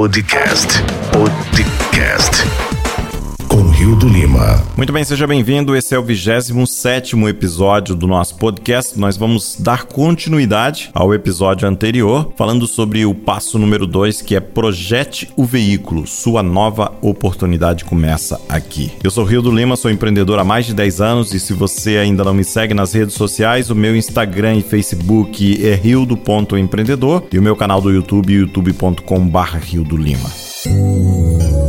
Podcast. Podcast. Com Rio do Lima. Muito bem, seja bem-vindo. Esse é o 27 episódio do nosso podcast. Nós vamos dar continuidade ao episódio anterior, falando sobre o passo número 2, que é projete o veículo. Sua nova oportunidade começa aqui. Eu sou Rio do Lima, sou empreendedor há mais de 10 anos e se você ainda não me segue nas redes sociais, o meu Instagram e Facebook é rio.empreendedor e o meu canal do YouTube, youtube.com/rio do Lima.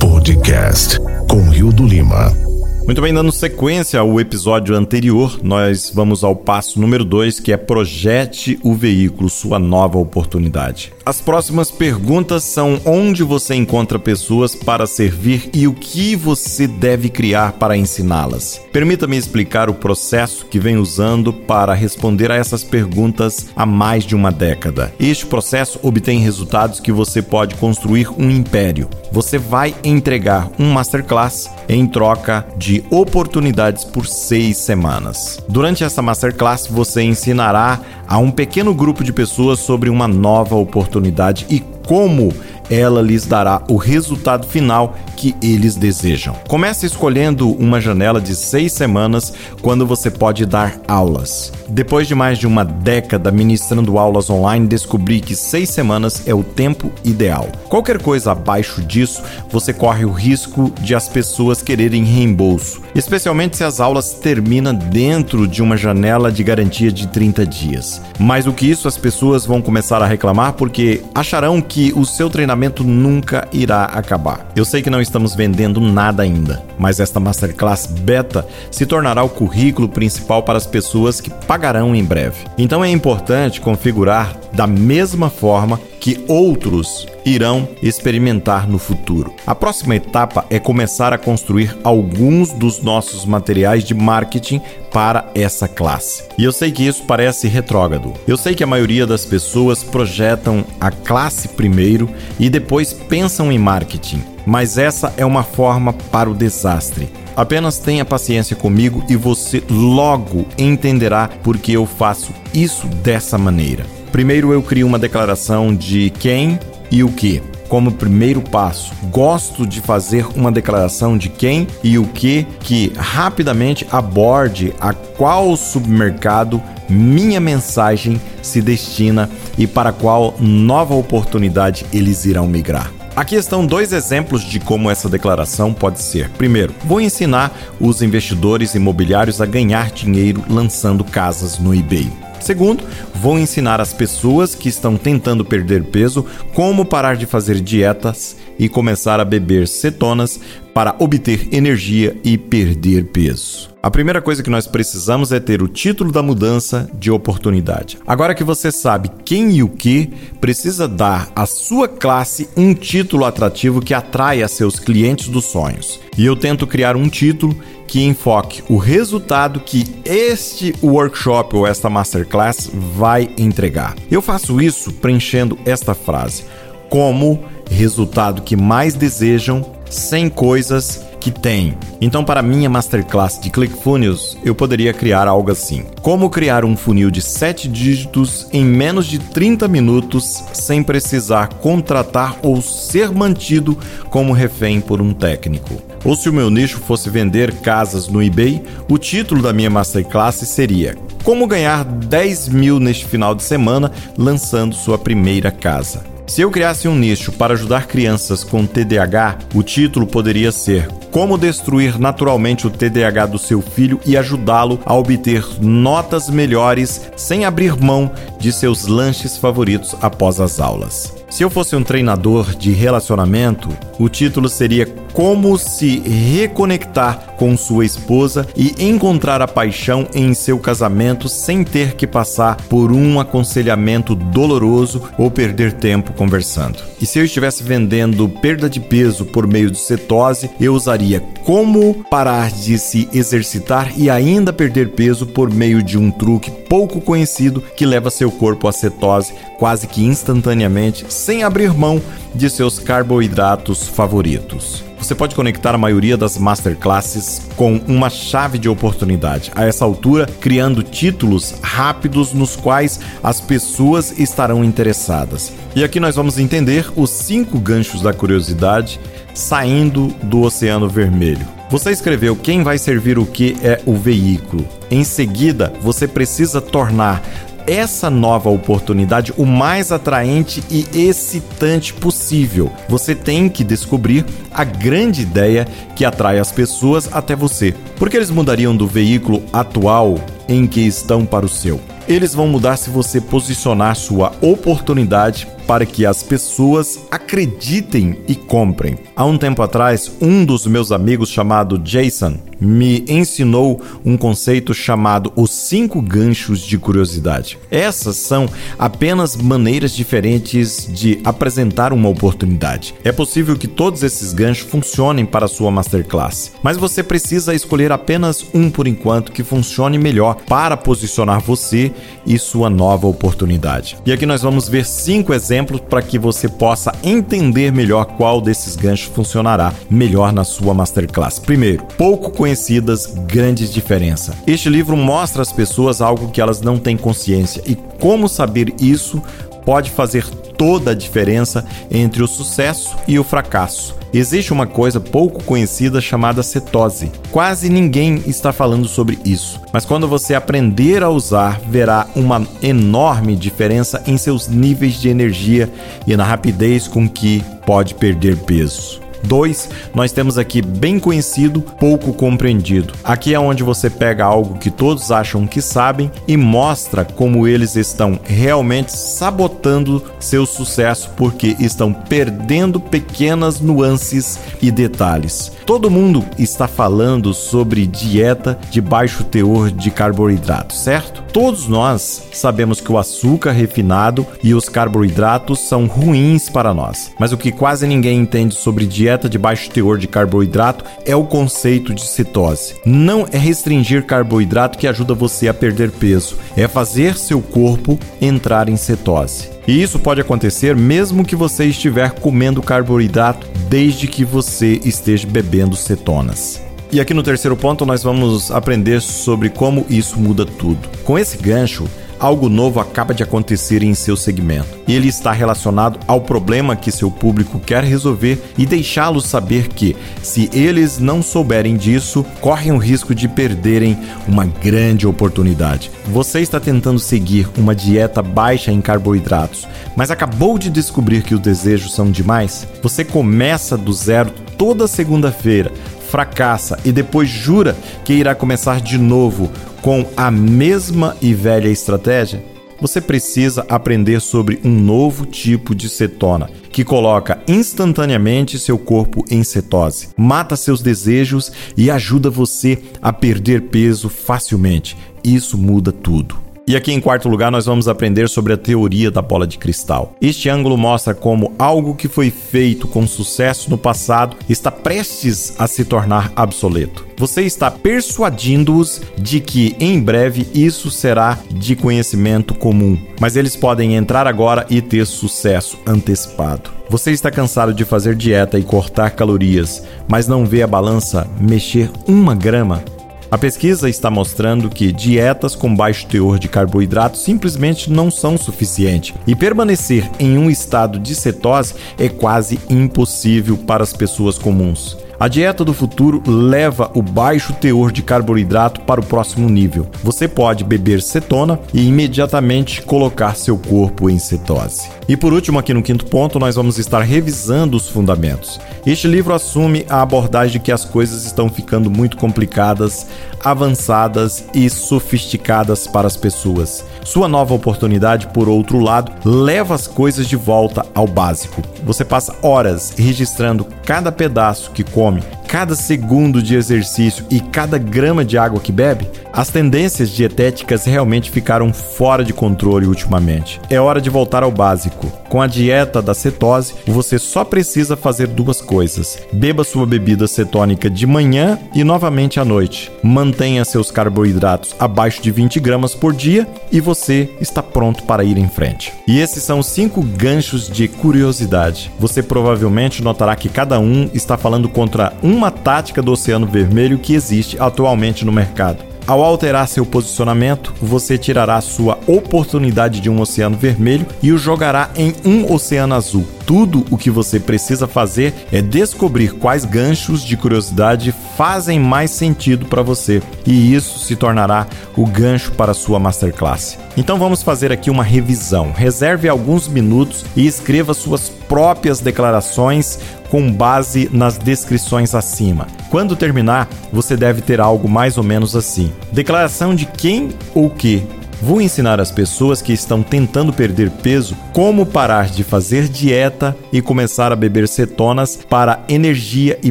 Podcast com Rio do Lima. Muito bem, dando sequência ao episódio anterior, nós vamos ao passo número 2, que é projete o veículo, sua nova oportunidade. As próximas perguntas são onde você encontra pessoas para servir e o que você deve criar para ensiná-las. Permita-me explicar o processo que vem usando para responder a essas perguntas há mais de uma década. Este processo obtém resultados que você pode construir um império. Você vai entregar um masterclass em troca de oportunidades por seis semanas. Durante essa masterclass, você ensinará a um pequeno grupo de pessoas sobre uma nova oportunidade e como ela lhes dará o resultado final que eles desejam. Comece escolhendo uma janela de seis semanas quando você pode dar aulas. Depois de mais de uma década ministrando aulas online, descobri que seis semanas é o tempo ideal. Qualquer coisa abaixo disso, você corre o risco de as pessoas quererem reembolso, especialmente se as aulas terminam dentro de uma janela de garantia de 30 dias. Mais do que isso, as pessoas vão começar a reclamar porque acharão que o seu treinamento nunca irá acabar. Eu sei que não estamos vendendo nada ainda, mas esta masterclass beta se tornará o currículo principal para as pessoas que pagarão em breve. Então é importante configurar da mesma forma que outros irão experimentar no futuro. A próxima etapa é começar a construir alguns dos nossos materiais de marketing para essa classe. E eu sei que isso parece retrógrado. Eu sei que a maioria das pessoas projetam a classe primeiro e depois pensam em marketing, mas essa é uma forma para o desastre. Apenas tenha paciência comigo e você logo entenderá por que eu faço isso dessa maneira. Primeiro eu crio uma declaração de quem e o que. Como primeiro passo, gosto de fazer uma declaração de quem e o que que rapidamente aborde a qual submercado minha mensagem se destina e para qual nova oportunidade eles irão migrar. Aqui estão dois exemplos de como essa declaração pode ser. Primeiro, vou ensinar os investidores imobiliários a ganhar dinheiro lançando casas no eBay. Segundo, vou ensinar as pessoas que estão tentando perder peso como parar de fazer dietas e começar a beber cetonas para obter energia e perder peso. A primeira coisa que nós precisamos é ter o título da mudança de oportunidade. Agora que você sabe quem e o que, precisa dar à sua classe um título atrativo que atraia seus clientes dos sonhos. E eu tento criar um título que enfoque o resultado que este workshop ou esta masterclass vai entregar. Eu faço isso preenchendo esta frase: como resultado que mais desejam sem coisas que tem. Então, para minha masterclass de ClickFunnels, eu poderia criar algo assim: Como criar um funil de 7 dígitos em menos de 30 minutos sem precisar contratar ou ser mantido como refém por um técnico. Ou se o meu nicho fosse vender casas no eBay, o título da minha masterclass seria Como ganhar 10 mil neste final de semana lançando sua primeira casa. Se eu criasse um nicho para ajudar crianças com TDAH, o título poderia ser Como destruir naturalmente o TDAH do seu filho e ajudá-lo a obter notas melhores sem abrir mão de seus lanches favoritos após as aulas. Se eu fosse um treinador de relacionamento, o título seria Como se reconectar com sua esposa e encontrar a paixão em seu casamento sem ter que passar por um aconselhamento doloroso ou perder tempo conversando. E se eu estivesse vendendo perda de peso por meio de cetose, eu usaria Como parar de se exercitar e ainda perder peso por meio de um truque pouco conhecido que leva seu corpo à cetose quase que instantaneamente sem abrir mão de seus carboidratos favoritos. você pode conectar a maioria das masterclasses com uma chave de oportunidade. A essa altura, criando títulos rápidos nos quais as pessoas estarão interessadas. E aqui nós vamos entender os cinco ganchos da curiosidade saindo do Oceano Vermelho. Você escreveu quem vai servir o que é o veículo. Em seguida, você precisa tornar essa nova oportunidade o mais atraente e excitante possível. Você tem que descobrir a grande ideia que atrai as pessoas até você. Porque eles mudariam do veículo atual em que estão para o seu. Eles vão mudar se você posicionar sua oportunidade para que as pessoas acreditem e comprem. Há um tempo atrás, um dos meus amigos chamado Jason me ensinou um conceito chamado cinco ganchos de curiosidade. Essas são apenas maneiras diferentes de apresentar uma oportunidade. É possível que todos esses ganchos funcionem para a sua masterclass, mas você precisa escolher apenas um por enquanto que funcione melhor para posicionar você e sua nova oportunidade. E aqui nós vamos ver cinco exemplos para que você possa entender melhor qual desses ganchos funcionará melhor na sua masterclass. Primeiro, pouco conhecidas, grandes diferença. Este livro mostra às pessoas algo que elas não têm consciência e como saber isso pode fazer toda a diferença entre o sucesso e o fracasso. Existe uma coisa pouco conhecida chamada cetose. Quase ninguém está falando sobre isso, mas quando você aprender a usar, verá uma enorme diferença em seus níveis de energia e na rapidez com que pode perder peso. 2, nós temos aqui bem conhecido, pouco compreendido. Aqui é onde você pega algo que todos acham que sabem e mostra como eles estão realmente sabotando seu sucesso porque estão perdendo pequenas nuances e detalhes. Todo mundo está falando sobre dieta de baixo teor de carboidrato, certo? Todos nós sabemos que o açúcar refinado e os carboidratos são ruins para nós, mas o que quase ninguém entende sobre dieta de baixo teor de carboidrato é o conceito de cetose. Não é restringir carboidrato que ajuda você a perder peso, é fazer seu corpo entrar em cetose. E isso pode acontecer mesmo que você estiver comendo carboidrato desde que você esteja bebendo cetonas. E aqui no terceiro ponto nós vamos aprender sobre como isso muda tudo. Com esse gancho, algo novo acaba de acontecer em seu segmento. Ele está relacionado ao problema que seu público quer resolver e deixá-los saber que, se eles não souberem disso, correm o risco de perderem uma grande oportunidade. Você está tentando seguir uma dieta baixa em carboidratos, mas acabou de descobrir que os desejos são demais? Você começa do zero toda segunda-feira fracassa e depois jura que irá começar de novo com a mesma e velha estratégia? Você precisa aprender sobre um novo tipo de cetona que coloca instantaneamente seu corpo em cetose, mata seus desejos e ajuda você a perder peso facilmente. Isso muda tudo. E aqui em quarto lugar nós vamos aprender sobre a teoria da bola de cristal. Este ângulo mostra como algo que foi feito com sucesso no passado está prestes a se tornar obsoleto. Você está persuadindo-os de que em breve isso será de conhecimento comum, mas eles podem entrar agora e ter sucesso antecipado. Você está cansado de fazer dieta e cortar calorias, mas não vê a balança mexer uma grama? A pesquisa está mostrando que dietas com baixo teor de carboidrato simplesmente não são suficientes e permanecer em um estado de cetose é quase impossível para as pessoas comuns. A dieta do futuro leva o baixo teor de carboidrato para o próximo nível. Você pode beber cetona e imediatamente colocar seu corpo em cetose. E por último, aqui no quinto ponto, nós vamos estar revisando os fundamentos. Este livro assume a abordagem de que as coisas estão ficando muito complicadas, avançadas e sofisticadas para as pessoas. Sua nova oportunidade, por outro lado, leva as coisas de volta ao básico. Você passa horas registrando cada pedaço que come, cada segundo de exercício e cada grama de água que bebe? As tendências dietéticas realmente ficaram fora de controle ultimamente. É hora de voltar ao básico. Com a dieta da cetose, você só precisa fazer duas coisas: beba sua bebida cetônica de manhã e novamente à noite. Mantenha seus carboidratos abaixo de 20 gramas por dia e você está pronto para ir em frente. E esses são cinco ganchos de curiosidade. Você provavelmente notará que cada um está falando contra uma tática do Oceano Vermelho que existe atualmente no mercado. Ao alterar seu posicionamento, você tirará sua oportunidade de um oceano vermelho e o jogará em um oceano azul. Tudo o que você precisa fazer é descobrir quais ganchos de curiosidade fazem mais sentido para você, e isso se tornará o gancho para sua masterclass. Então vamos fazer aqui uma revisão. Reserve alguns minutos e escreva suas próprias declarações com base nas descrições acima. Quando terminar, você deve ter algo mais ou menos assim: declaração de quem ou que Vou ensinar as pessoas que estão tentando perder peso como parar de fazer dieta e começar a beber cetonas para energia e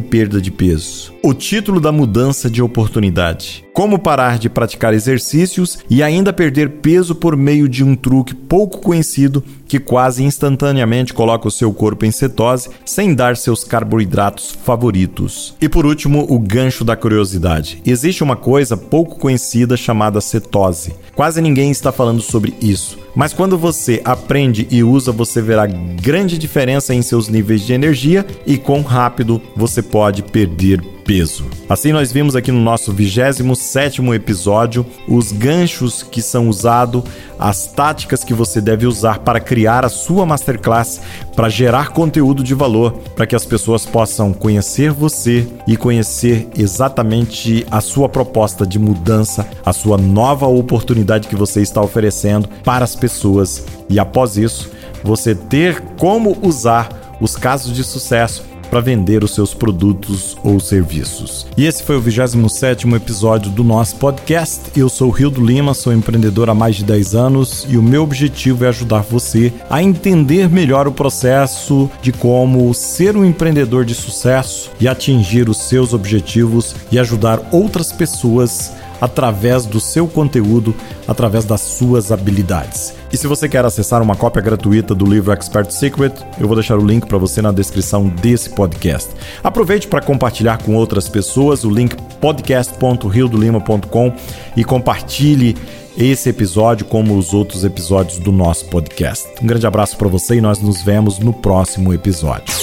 perda de peso. O título da mudança de oportunidade. Como parar de praticar exercícios e ainda perder peso por meio de um truque pouco conhecido que quase instantaneamente coloca o seu corpo em cetose sem dar seus carboidratos favoritos. E por último, o gancho da curiosidade. Existe uma coisa pouco conhecida chamada cetose. Quase ninguém está falando sobre isso. Mas quando você aprende e usa, você verá grande diferença em seus níveis de energia e quão rápido você pode perder peso. Assim nós vimos aqui no nosso 27º episódio os ganchos que são usados, as táticas que você deve usar para criar a sua masterclass, para gerar conteúdo de valor, para que as pessoas possam conhecer você e conhecer exatamente a sua proposta de mudança, a sua nova oportunidade que você está oferecendo para as pessoas. E após isso, você ter como usar os casos de sucesso para vender os seus produtos ou serviços. E esse foi o 27º episódio do nosso podcast. Eu sou Rildo Lima, sou empreendedor há mais de 10 anos e o meu objetivo é ajudar você a entender melhor o processo de como ser um empreendedor de sucesso e atingir os seus objetivos e ajudar outras pessoas através do seu conteúdo, através das suas habilidades. E se você quer acessar uma cópia gratuita do livro Expert Secret, eu vou deixar o link para você na descrição desse podcast. Aproveite para compartilhar com outras pessoas o link podcast.riodolima.com e compartilhe esse episódio como os outros episódios do nosso podcast. Um grande abraço para você e nós nos vemos no próximo episódio.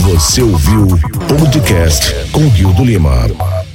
Você ouviu o podcast com Rio do Lima.